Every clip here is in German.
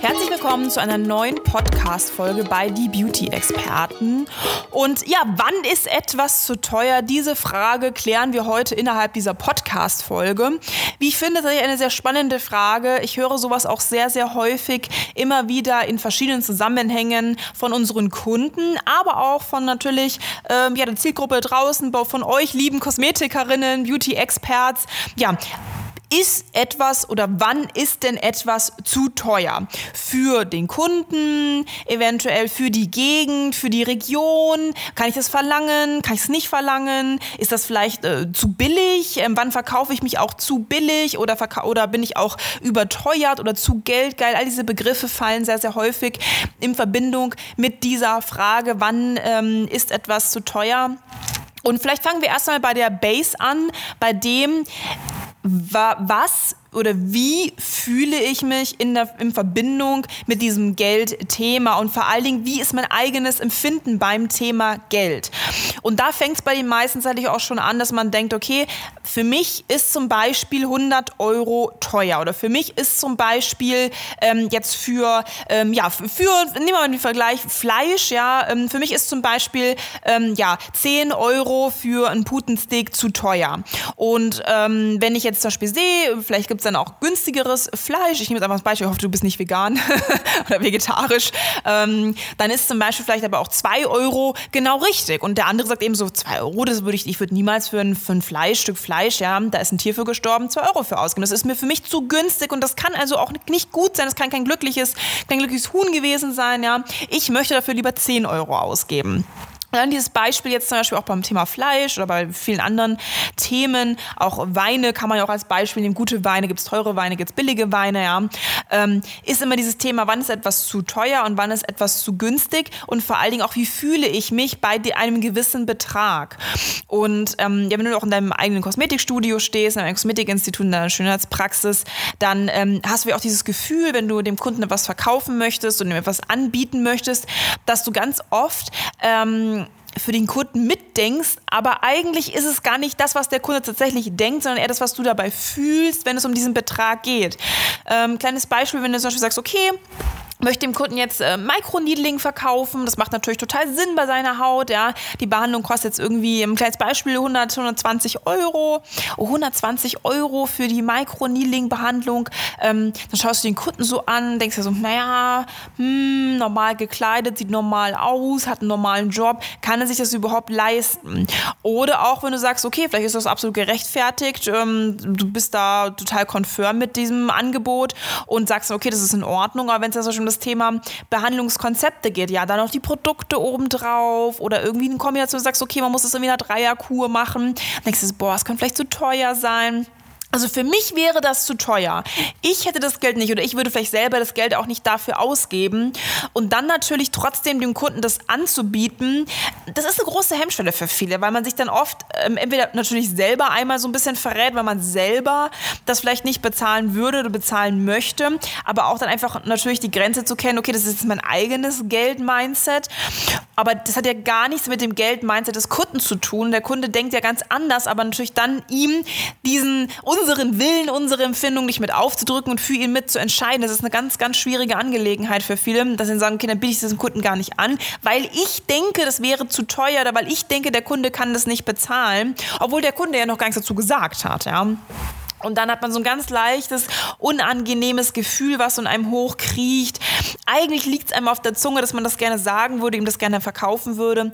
Herzlich willkommen zu einer neuen Podcast-Folge bei Die Beauty-Experten. Und ja, wann ist etwas zu teuer? Diese Frage klären wir heute innerhalb dieser Podcast-Folge. Wie ich finde, das ist eine sehr spannende Frage. Ich höre sowas auch sehr, sehr häufig immer wieder in verschiedenen Zusammenhängen von unseren Kunden, aber auch von natürlich ähm, ja, der Zielgruppe draußen, von euch, lieben Kosmetikerinnen, Beauty-Experts. Ja, ist etwas oder wann ist denn etwas zu teuer? Für den Kunden, eventuell für die Gegend, für die Region? Kann ich das verlangen? Kann ich es nicht verlangen? Ist das vielleicht äh, zu billig? Ähm, wann verkaufe ich mich auch zu billig oder, oder bin ich auch überteuert oder zu geldgeil? All diese Begriffe fallen sehr, sehr häufig in Verbindung mit dieser Frage, wann ähm, ist etwas zu teuer? Und vielleicht fangen wir erstmal bei der Base an, bei dem, was oder wie fühle ich mich in, der, in Verbindung mit diesem Geldthema und vor allen Dingen, wie ist mein eigenes Empfinden beim Thema Geld? Und da fängt es bei den meisten tatsächlich auch schon an, dass man denkt, okay, für mich ist zum Beispiel 100 Euro teuer oder für mich ist zum Beispiel ähm, jetzt für, ähm, ja, für, nehmen wir mal den Vergleich, Fleisch, ja, ähm, für mich ist zum Beispiel, ähm, ja, 10 Euro für einen Putensteak zu teuer. Und ähm, wenn ich jetzt zum Beispiel sehe, vielleicht gibt es dann auch günstigeres Fleisch. Ich nehme jetzt einfach das Beispiel, ich hoffe, du bist nicht vegan oder vegetarisch. Ähm, dann ist zum Beispiel vielleicht aber auch 2 Euro genau richtig. Und der andere sagt eben so, 2 Euro, das würde ich, ich würde niemals für ein, für ein Fleischstück Fleisch, ja, da ist ein Tier für gestorben, 2 Euro für ausgeben. Das ist mir für mich zu günstig und das kann also auch nicht gut sein. Das kann kein glückliches, kein glückliches Huhn gewesen sein, ja. Ich möchte dafür lieber 10 Euro ausgeben. Dann dieses Beispiel jetzt zum Beispiel auch beim Thema Fleisch oder bei vielen anderen Themen. Auch Weine kann man ja auch als Beispiel nehmen. Gute Weine, gibt es teure Weine, gibt es billige Weine, ja. Ähm, ist immer dieses Thema, wann ist etwas zu teuer und wann ist etwas zu günstig und vor allen Dingen auch, wie fühle ich mich bei einem gewissen Betrag. Und ähm, ja, wenn du auch in deinem eigenen Kosmetikstudio stehst, in einem Kosmetikinstitut, in deiner Schönheitspraxis, dann ähm, hast du ja auch dieses Gefühl, wenn du dem Kunden etwas verkaufen möchtest und ihm etwas anbieten möchtest, dass du ganz oft ähm, für den Kunden mitdenkst, aber eigentlich ist es gar nicht das, was der Kunde tatsächlich denkt, sondern eher das, was du dabei fühlst, wenn es um diesen Betrag geht. Ähm, kleines Beispiel, wenn du zum Beispiel sagst, okay, möchte dem Kunden jetzt äh, Microneedling verkaufen. Das macht natürlich total Sinn bei seiner Haut. Ja. Die Behandlung kostet jetzt irgendwie, im kleines Beispiel, 100, 120 Euro. Oh, 120 Euro für die Microneedling-Behandlung. Ähm, dann schaust du den Kunden so an, denkst dir so, naja, hm, normal gekleidet, sieht normal aus, hat einen normalen Job. Kann er sich das überhaupt leisten? Oder auch, wenn du sagst, okay, vielleicht ist das absolut gerechtfertigt, ähm, du bist da total konfirm mit diesem Angebot und sagst, okay, das ist in Ordnung, aber wenn es ja so schon das Thema Behandlungskonzepte geht, ja, dann noch die Produkte obendrauf oder irgendwie eine Kombination, du sagst, okay, man muss das irgendwie in einer Dreierkur machen, dann denkst du, boah, es könnte vielleicht zu teuer sein. Also für mich wäre das zu teuer. Ich hätte das Geld nicht oder ich würde vielleicht selber das Geld auch nicht dafür ausgeben. Und dann natürlich trotzdem dem Kunden das anzubieten, das ist eine große Hemmschwelle für viele, weil man sich dann oft ähm, entweder natürlich selber einmal so ein bisschen verrät, weil man selber das vielleicht nicht bezahlen würde oder bezahlen möchte, aber auch dann einfach natürlich die Grenze zu kennen, okay, das ist mein eigenes Geld-Mindset, aber das hat ja gar nichts mit dem Geld-Mindset des Kunden zu tun. Der Kunde denkt ja ganz anders, aber natürlich dann ihm diesen unseren Willen, unsere Empfindung nicht mit aufzudrücken und für ihn mit zu entscheiden. Das ist eine ganz, ganz schwierige Angelegenheit für viele, dass sie sagen, okay, dann biete ich dem Kunden gar nicht an, weil ich denke, das wäre zu teuer oder weil ich denke, der Kunde kann das nicht bezahlen, obwohl der Kunde ja noch gar nichts dazu gesagt hat, ja. Und dann hat man so ein ganz leichtes, unangenehmes Gefühl, was in einem hochkriecht, eigentlich liegt es einem auf der Zunge, dass man das gerne sagen würde, ihm das gerne verkaufen würde.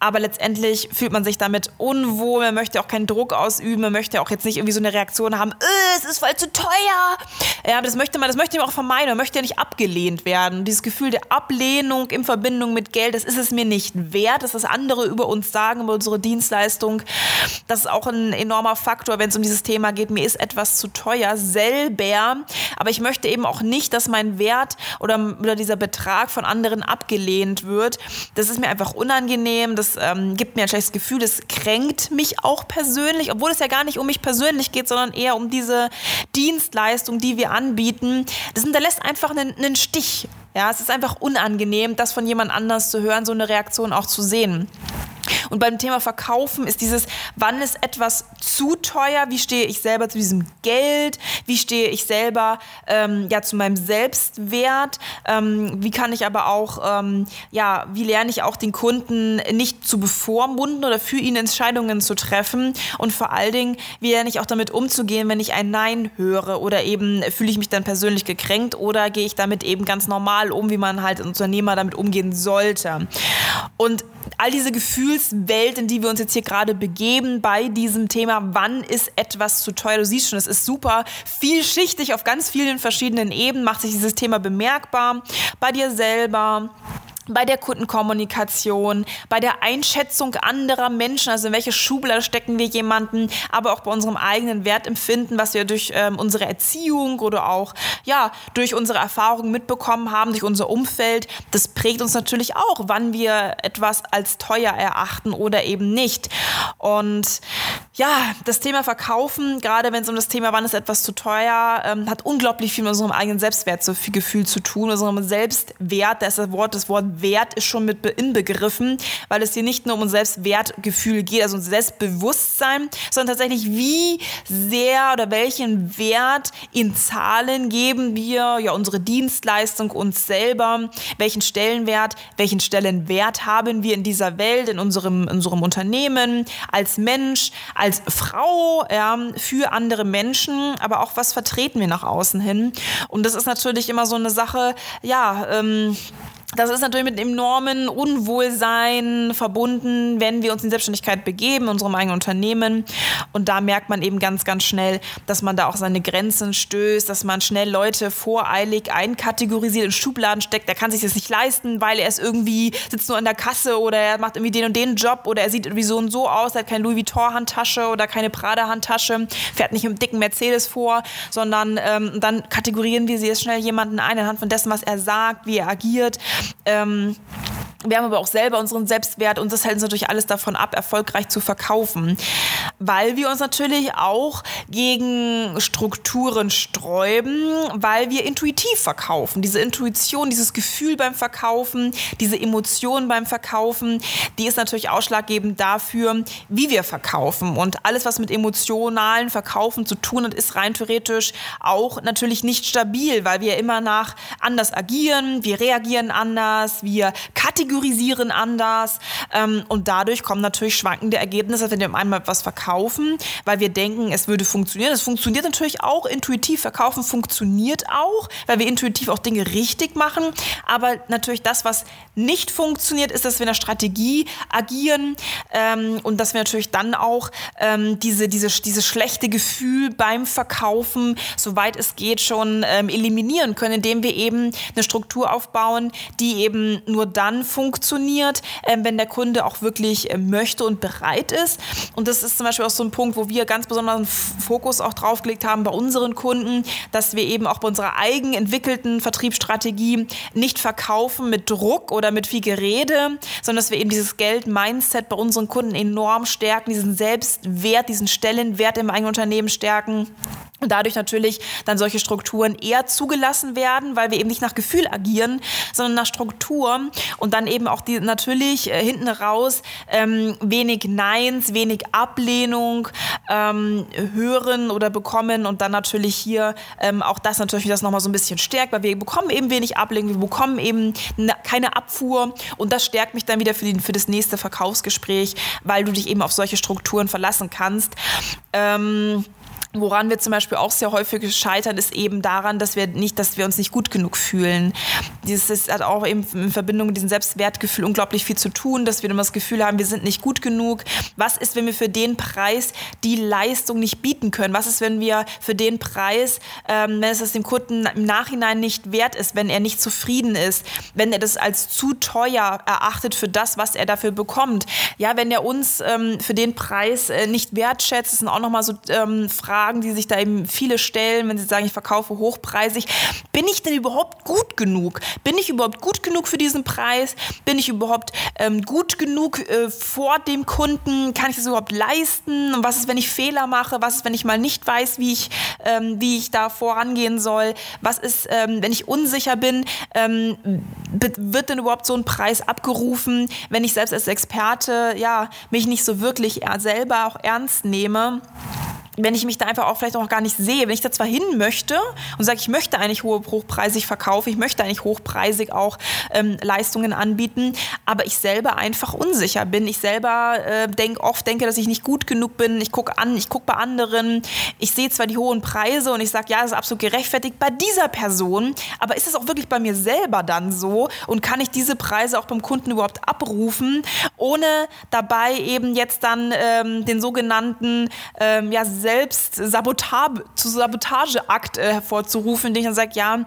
Aber letztendlich fühlt man sich damit unwohl, man möchte auch keinen Druck ausüben, man möchte auch jetzt nicht irgendwie so eine Reaktion haben, äh, es ist voll zu teuer. Ja, aber das möchte man, das möchte man auch vermeiden, man möchte ja nicht abgelehnt werden. Dieses Gefühl der Ablehnung in Verbindung mit Geld, das ist es mir nicht wert, dass das andere über uns sagen, über unsere Dienstleistung. Das ist auch ein enormer Faktor, wenn es um dieses Thema geht, mir ist etwas zu teuer, selber. Aber ich möchte eben auch nicht, dass mein Wert oder, oder dieser Betrag von anderen abgelehnt wird. Das ist mir einfach unangenehm, das ähm, gibt mir ein schlechtes Gefühl, das kränkt mich auch persönlich, obwohl es ja gar nicht um mich persönlich geht, sondern eher um diese Dienstleistung, die wir anbieten. Das hinterlässt einfach einen, einen Stich. Ja, es ist einfach unangenehm, das von jemand anders zu hören, so eine Reaktion auch zu sehen. Und beim Thema Verkaufen ist dieses, wann ist etwas zu teuer? Wie stehe ich selber zu diesem Geld? Wie stehe ich selber ähm, ja, zu meinem Selbstwert? Ähm, wie kann ich aber auch, ähm, ja, wie lerne ich auch den Kunden nicht zu bevormunden oder für ihn Entscheidungen zu treffen? Und vor allen Dingen, wie lerne ich auch damit umzugehen, wenn ich ein Nein höre? Oder eben fühle ich mich dann persönlich gekränkt oder gehe ich damit eben ganz normal um, wie man halt als Unternehmer damit umgehen sollte? Und all diese Gefühlswelt, in die wir uns jetzt hier gerade begeben bei diesem Thema, wann ist etwas zu teuer? Du siehst schon, es ist super vielschichtig auf ganz vielen verschiedenen Ebenen, macht sich dieses Thema bemerkbar bei dir selber bei der Kundenkommunikation, bei der Einschätzung anderer Menschen, also in welche Schublade stecken wir jemanden, aber auch bei unserem eigenen Wertempfinden, was wir durch ähm, unsere Erziehung oder auch ja durch unsere Erfahrungen mitbekommen haben, durch unser Umfeld. Das prägt uns natürlich auch, wann wir etwas als teuer erachten oder eben nicht. Und ja, das Thema Verkaufen, gerade wenn es um das Thema, wann ist etwas zu teuer, ähm, hat unglaublich viel mit unserem eigenen Selbstwertgefühl zu tun, unserem Selbstwert. Das das Wort, das Wort Wert ist schon mit inbegriffen, weil es hier nicht nur um unser Selbstwertgefühl geht, also unser Selbstbewusstsein, sondern tatsächlich, wie sehr oder welchen Wert in Zahlen geben wir ja unsere Dienstleistung uns selber, welchen Stellenwert, welchen Stellenwert haben wir in dieser Welt, in unserem, in unserem Unternehmen, als Mensch, als Frau, ja, für andere Menschen, aber auch was vertreten wir nach außen hin. Und das ist natürlich immer so eine Sache, ja, ähm, das ist natürlich mit enormen Unwohlsein verbunden, wenn wir uns in Selbstständigkeit begeben, in unserem eigenen Unternehmen. Und da merkt man eben ganz, ganz schnell, dass man da auch seine Grenzen stößt, dass man schnell Leute voreilig einkategorisiert, in Schubladen steckt. Der kann sich das nicht leisten, weil er ist irgendwie, sitzt nur an der Kasse oder er macht irgendwie den und den Job oder er sieht irgendwie so und so aus, er hat keine Louis Vuitton-Handtasche oder keine Prada-Handtasche, fährt nicht im dicken Mercedes vor, sondern ähm, dann kategorieren wir sie jetzt schnell jemanden ein, anhand von dessen, was er sagt, wie er agiert. Ähm, wir haben aber auch selber unseren Selbstwert und das hält uns natürlich alles davon ab, erfolgreich zu verkaufen, weil wir uns natürlich auch gegen Strukturen sträuben, weil wir intuitiv verkaufen. Diese Intuition, dieses Gefühl beim Verkaufen, diese Emotion beim Verkaufen, die ist natürlich ausschlaggebend dafür, wie wir verkaufen. Und alles, was mit emotionalen Verkaufen zu tun hat, ist rein theoretisch auch natürlich nicht stabil, weil wir immer nach anders agieren, wir reagieren anders, wir kategorisieren kategorisieren anders ähm, und dadurch kommen natürlich schwankende Ergebnisse, wenn wir einmal etwas verkaufen, weil wir denken, es würde funktionieren. Es funktioniert natürlich auch intuitiv. Verkaufen funktioniert auch, weil wir intuitiv auch Dinge richtig machen. Aber natürlich das, was nicht funktioniert, ist, dass wir in der Strategie agieren ähm, und dass wir natürlich dann auch ähm, diese, diese, dieses schlechte Gefühl beim Verkaufen, soweit es geht, schon ähm, eliminieren können, indem wir eben eine Struktur aufbauen, die eben nur dann funktioniert, ähm, wenn der Kunde auch wirklich äh, möchte und bereit ist. Und das ist zum Beispiel auch so ein Punkt, wo wir ganz besonderen Fokus auch drauf gelegt haben bei unseren Kunden, dass wir eben auch bei unserer eigen entwickelten Vertriebsstrategie nicht verkaufen mit Druck oder mit viel Gerede, sondern dass wir eben dieses Geld-Mindset bei unseren Kunden enorm stärken, diesen Selbstwert, diesen Stellenwert im eigenen Unternehmen stärken und dadurch natürlich dann solche Strukturen eher zugelassen werden, weil wir eben nicht nach Gefühl agieren, sondern nach Struktur und dann eben auch die natürlich äh, hinten raus ähm, wenig Neins, wenig Ablehnung ähm, hören oder bekommen und dann natürlich hier ähm, auch das natürlich das nochmal so ein bisschen stärkt, weil wir bekommen eben wenig Ablehnung, wir bekommen eben keine Abfuhr und das stärkt mich dann wieder für, die, für das nächste Verkaufsgespräch, weil du dich eben auf solche Strukturen verlassen kannst. Ähm, Woran wir zum Beispiel auch sehr häufig scheitern, ist eben daran, dass wir nicht, dass wir uns nicht gut genug fühlen. Dieses hat auch eben in Verbindung mit diesem Selbstwertgefühl unglaublich viel zu tun, dass wir immer das Gefühl haben, wir sind nicht gut genug. Was ist, wenn wir für den Preis die Leistung nicht bieten können? Was ist, wenn wir für den Preis, ähm, wenn es das dem Kunden im Nachhinein nicht wert ist, wenn er nicht zufrieden ist, wenn er das als zu teuer erachtet für das, was er dafür bekommt? Ja, wenn er uns ähm, für den Preis äh, nicht wertschätzt, das sind auch nochmal so ähm, Fragen, Fragen, die sich da eben viele stellen, wenn sie sagen, ich verkaufe hochpreisig. Bin ich denn überhaupt gut genug? Bin ich überhaupt gut genug für diesen Preis? Bin ich überhaupt ähm, gut genug äh, vor dem Kunden? Kann ich das überhaupt leisten? Und was ist, wenn ich Fehler mache? Was ist, wenn ich mal nicht weiß, wie ich, ähm, wie ich da vorangehen soll? Was ist, ähm, wenn ich unsicher bin? Ähm, wird denn überhaupt so ein Preis abgerufen, wenn ich selbst als Experte ja mich nicht so wirklich selber auch ernst nehme? Wenn ich mich da einfach auch vielleicht auch gar nicht sehe, wenn ich da zwar hin möchte und sage, ich möchte eigentlich hohe, hochpreisig verkaufen, ich möchte eigentlich hochpreisig auch ähm, Leistungen anbieten, aber ich selber einfach unsicher bin. Ich selber äh, denk, oft denke, dass ich nicht gut genug bin. Ich gucke an, ich gucke bei anderen, ich sehe zwar die hohen Preise und ich sage, ja, das ist absolut gerechtfertigt bei dieser Person, aber ist es auch wirklich bei mir selber dann so und kann ich diese Preise auch beim Kunden überhaupt abrufen, ohne dabei eben jetzt dann ähm, den sogenannten ähm, ja, selbst Sabotage, zu Sabotageakt äh, hervorzurufen, indem ich dann sage, ja,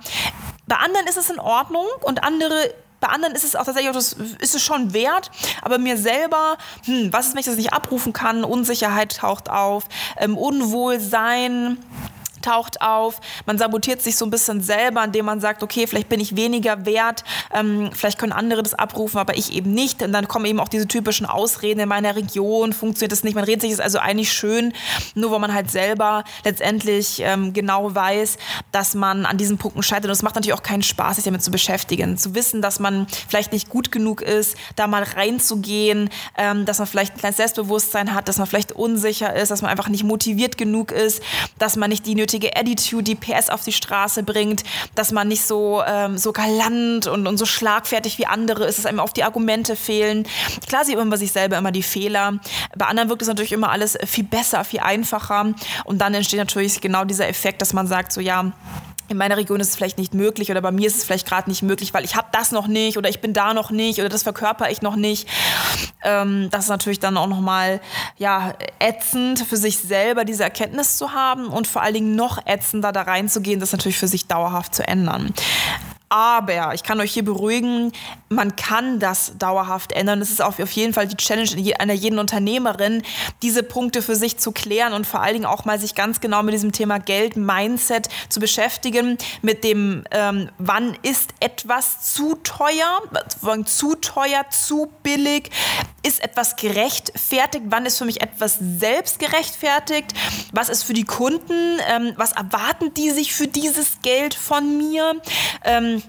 bei anderen ist es in Ordnung und andere bei anderen ist es auch tatsächlich, auch das ist es schon wert, aber mir selber, hm, was ist, wenn ich das nicht abrufen kann? Unsicherheit taucht auf, ähm, Unwohlsein, taucht auf. Man sabotiert sich so ein bisschen selber, indem man sagt, okay, vielleicht bin ich weniger wert, ähm, vielleicht können andere das abrufen, aber ich eben nicht. Und dann kommen eben auch diese typischen Ausreden, in meiner Region funktioniert das nicht. Man redet sich das also eigentlich schön, nur wo man halt selber letztendlich ähm, genau weiß, dass man an diesen Punkten scheitert. Und es macht natürlich auch keinen Spaß, sich damit zu beschäftigen. Zu wissen, dass man vielleicht nicht gut genug ist, da mal reinzugehen, ähm, dass man vielleicht ein kleines Selbstbewusstsein hat, dass man vielleicht unsicher ist, dass man einfach nicht motiviert genug ist, dass man nicht die nötige nötige Attitude, die PS auf die Straße bringt, dass man nicht so, ähm, so galant und, und so schlagfertig wie andere ist, dass einem auf die Argumente fehlen. Klar sieht man bei sich selber immer die Fehler. Bei anderen wirkt es natürlich immer alles viel besser, viel einfacher. Und dann entsteht natürlich genau dieser Effekt, dass man sagt, so ja, in meiner Region ist es vielleicht nicht möglich oder bei mir ist es vielleicht gerade nicht möglich, weil ich habe das noch nicht oder ich bin da noch nicht oder das verkörper ich noch nicht. Ähm, das ist natürlich dann auch nochmal ja, ätzend für sich selber, diese Erkenntnis zu haben und vor allen Dingen noch ätzender da reinzugehen, das natürlich für sich dauerhaft zu ändern. Aber ich kann euch hier beruhigen, man kann das dauerhaft ändern. Es ist auf jeden Fall die Challenge einer jeden Unternehmerin, diese Punkte für sich zu klären und vor allen Dingen auch mal sich ganz genau mit diesem Thema Geld, Mindset zu beschäftigen, mit dem, ähm, wann ist etwas zu teuer, zu teuer, zu billig, ist etwas gerechtfertigt, wann ist für mich etwas selbst gerechtfertigt, was ist für die Kunden, ähm, was erwarten die sich für dieses Geld von mir. Ähm,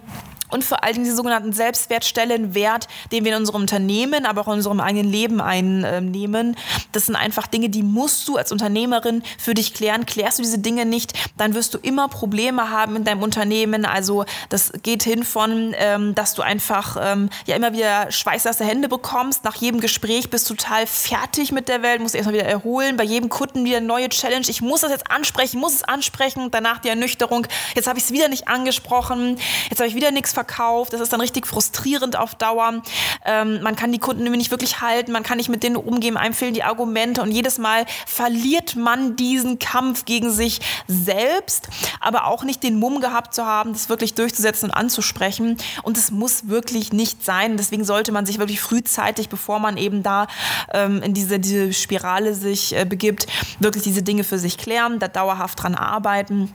und vor allen Dingen die sogenannten Selbstwertstellenwert, den wir in unserem Unternehmen, aber auch in unserem eigenen Leben einnehmen. Das sind einfach Dinge, die musst du als Unternehmerin für dich klären. Klärst du diese Dinge nicht, dann wirst du immer Probleme haben in deinem Unternehmen. Also das geht hin von, ähm, dass du einfach ähm, ja immer wieder schweißnasse Hände bekommst. Nach jedem Gespräch bist du total fertig mit der Welt, musst erstmal wieder erholen. Bei jedem Kunden wieder eine neue Challenge. Ich muss das jetzt ansprechen, muss es ansprechen. Danach die Ernüchterung. Jetzt habe ich es wieder nicht angesprochen. Jetzt habe ich wieder nichts verkauft. Das ist dann richtig frustrierend auf Dauer. Ähm, man kann die Kunden nämlich nicht wirklich halten, man kann nicht mit denen umgehen, einem fehlen die Argumente und jedes Mal verliert man diesen Kampf gegen sich selbst, aber auch nicht den Mumm gehabt zu haben, das wirklich durchzusetzen und anzusprechen. Und es muss wirklich nicht sein. Deswegen sollte man sich wirklich frühzeitig, bevor man eben da ähm, in diese, diese Spirale sich äh, begibt, wirklich diese Dinge für sich klären, da dauerhaft dran arbeiten.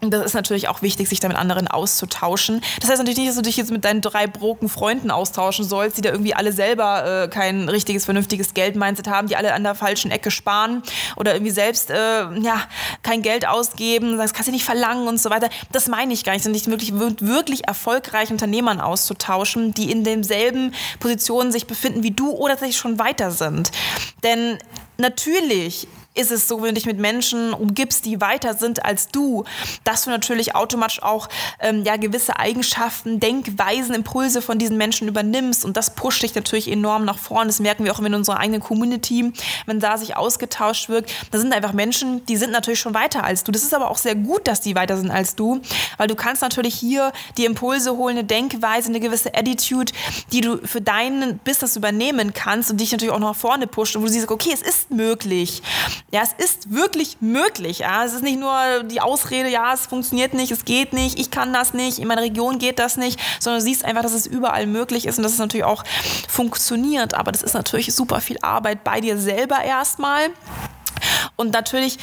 Und das ist natürlich auch wichtig, sich da mit anderen auszutauschen. Das heißt natürlich nicht, dass du dich jetzt mit deinen drei broken Freunden austauschen sollst, die da irgendwie alle selber äh, kein richtiges, vernünftiges Geld-Mindset haben, die alle an der falschen Ecke sparen oder irgendwie selbst äh, ja, kein Geld ausgeben, das kannst du nicht verlangen und so weiter. Das meine ich gar nicht, sondern dich wirklich, wirklich erfolgreichen Unternehmern auszutauschen, die in demselben Positionen sich befinden wie du oder tatsächlich schon weiter sind. Denn natürlich ist es so, wenn du dich mit Menschen umgibst, die weiter sind als du, dass du natürlich automatisch auch ähm, ja, gewisse Eigenschaften, Denkweisen, Impulse von diesen Menschen übernimmst und das pusht dich natürlich enorm nach vorne. Das merken wir auch in unserer eigenen Community, wenn da sich ausgetauscht wird. Da sind einfach Menschen, die sind natürlich schon weiter als du. Das ist aber auch sehr gut, dass die weiter sind als du, weil du kannst natürlich hier die Impulse holen, eine Denkweise, eine gewisse Attitude, die du für dein Business übernehmen kannst und dich natürlich auch nach vorne pusht und wo du siehst, okay, es ist möglich. Ja, es ist wirklich möglich. Ja, es ist nicht nur die Ausrede, ja, es funktioniert nicht, es geht nicht, ich kann das nicht, in meiner Region geht das nicht, sondern du siehst einfach, dass es überall möglich ist und dass es natürlich auch funktioniert. Aber das ist natürlich super viel Arbeit bei dir selber erstmal. Und natürlich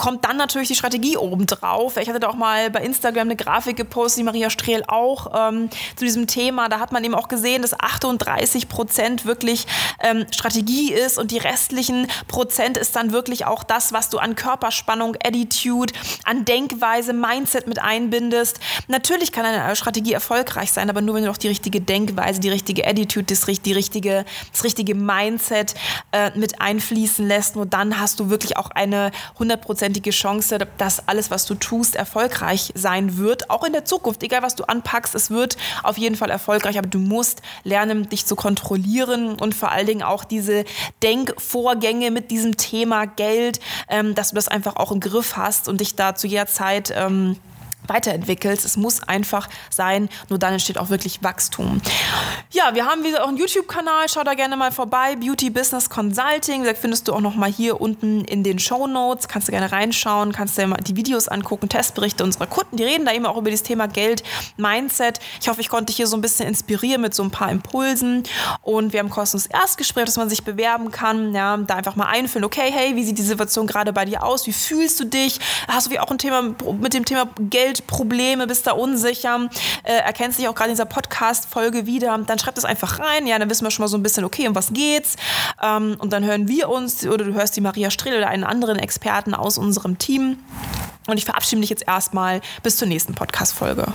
kommt dann natürlich die Strategie obendrauf. Ich hatte da auch mal bei Instagram eine Grafik gepostet, die Maria Strehl auch ähm, zu diesem Thema. Da hat man eben auch gesehen, dass 38 Prozent wirklich ähm, Strategie ist und die restlichen Prozent ist dann wirklich auch das, was du an Körperspannung, Attitude, an Denkweise, Mindset mit einbindest. Natürlich kann eine Strategie erfolgreich sein, aber nur wenn du auch die richtige Denkweise, die richtige Attitude, das, die richtige, das richtige Mindset äh, mit einfließen lässt. Nur dann hast du wirklich auch eine 100 hundertprozentige Chance, dass alles, was du tust, erfolgreich sein wird. Auch in der Zukunft, egal was du anpackst, es wird auf jeden Fall erfolgreich. Aber du musst lernen, dich zu kontrollieren und vor allen Dingen auch diese Denkvorgänge mit diesem Thema Geld, ähm, dass du das einfach auch im Griff hast und dich da zu jeder Zeit ähm, weiterentwickelst. Es muss einfach sein, nur dann entsteht auch wirklich Wachstum. Ja, wir haben wieder auch einen YouTube-Kanal, schau da gerne mal vorbei. Beauty Business Consulting, da findest du auch noch mal hier unten in den Show Notes. Kannst du gerne reinschauen, kannst dir mal die Videos angucken, Testberichte unserer Kunden. Die reden da eben auch über das Thema Geld, Mindset. Ich hoffe, ich konnte dich hier so ein bisschen inspirieren mit so ein paar Impulsen. Und wir haben ein kostenloses Erstgespräch, dass man sich bewerben kann. Ja, da einfach mal einfüllen, okay, hey, wie sieht die Situation gerade bei dir aus? Wie fühlst du dich? Hast du wie auch ein Thema mit dem Thema Geld Probleme, bist da unsicher, äh, erkennst dich auch gerade in dieser Podcast-Folge wieder, dann schreib das einfach rein. Ja, dann wissen wir schon mal so ein bisschen, okay, um was geht's? Ähm, und dann hören wir uns oder du hörst die Maria Strehl oder einen anderen Experten aus unserem Team. Und ich verabschiede mich jetzt erstmal bis zur nächsten Podcast-Folge.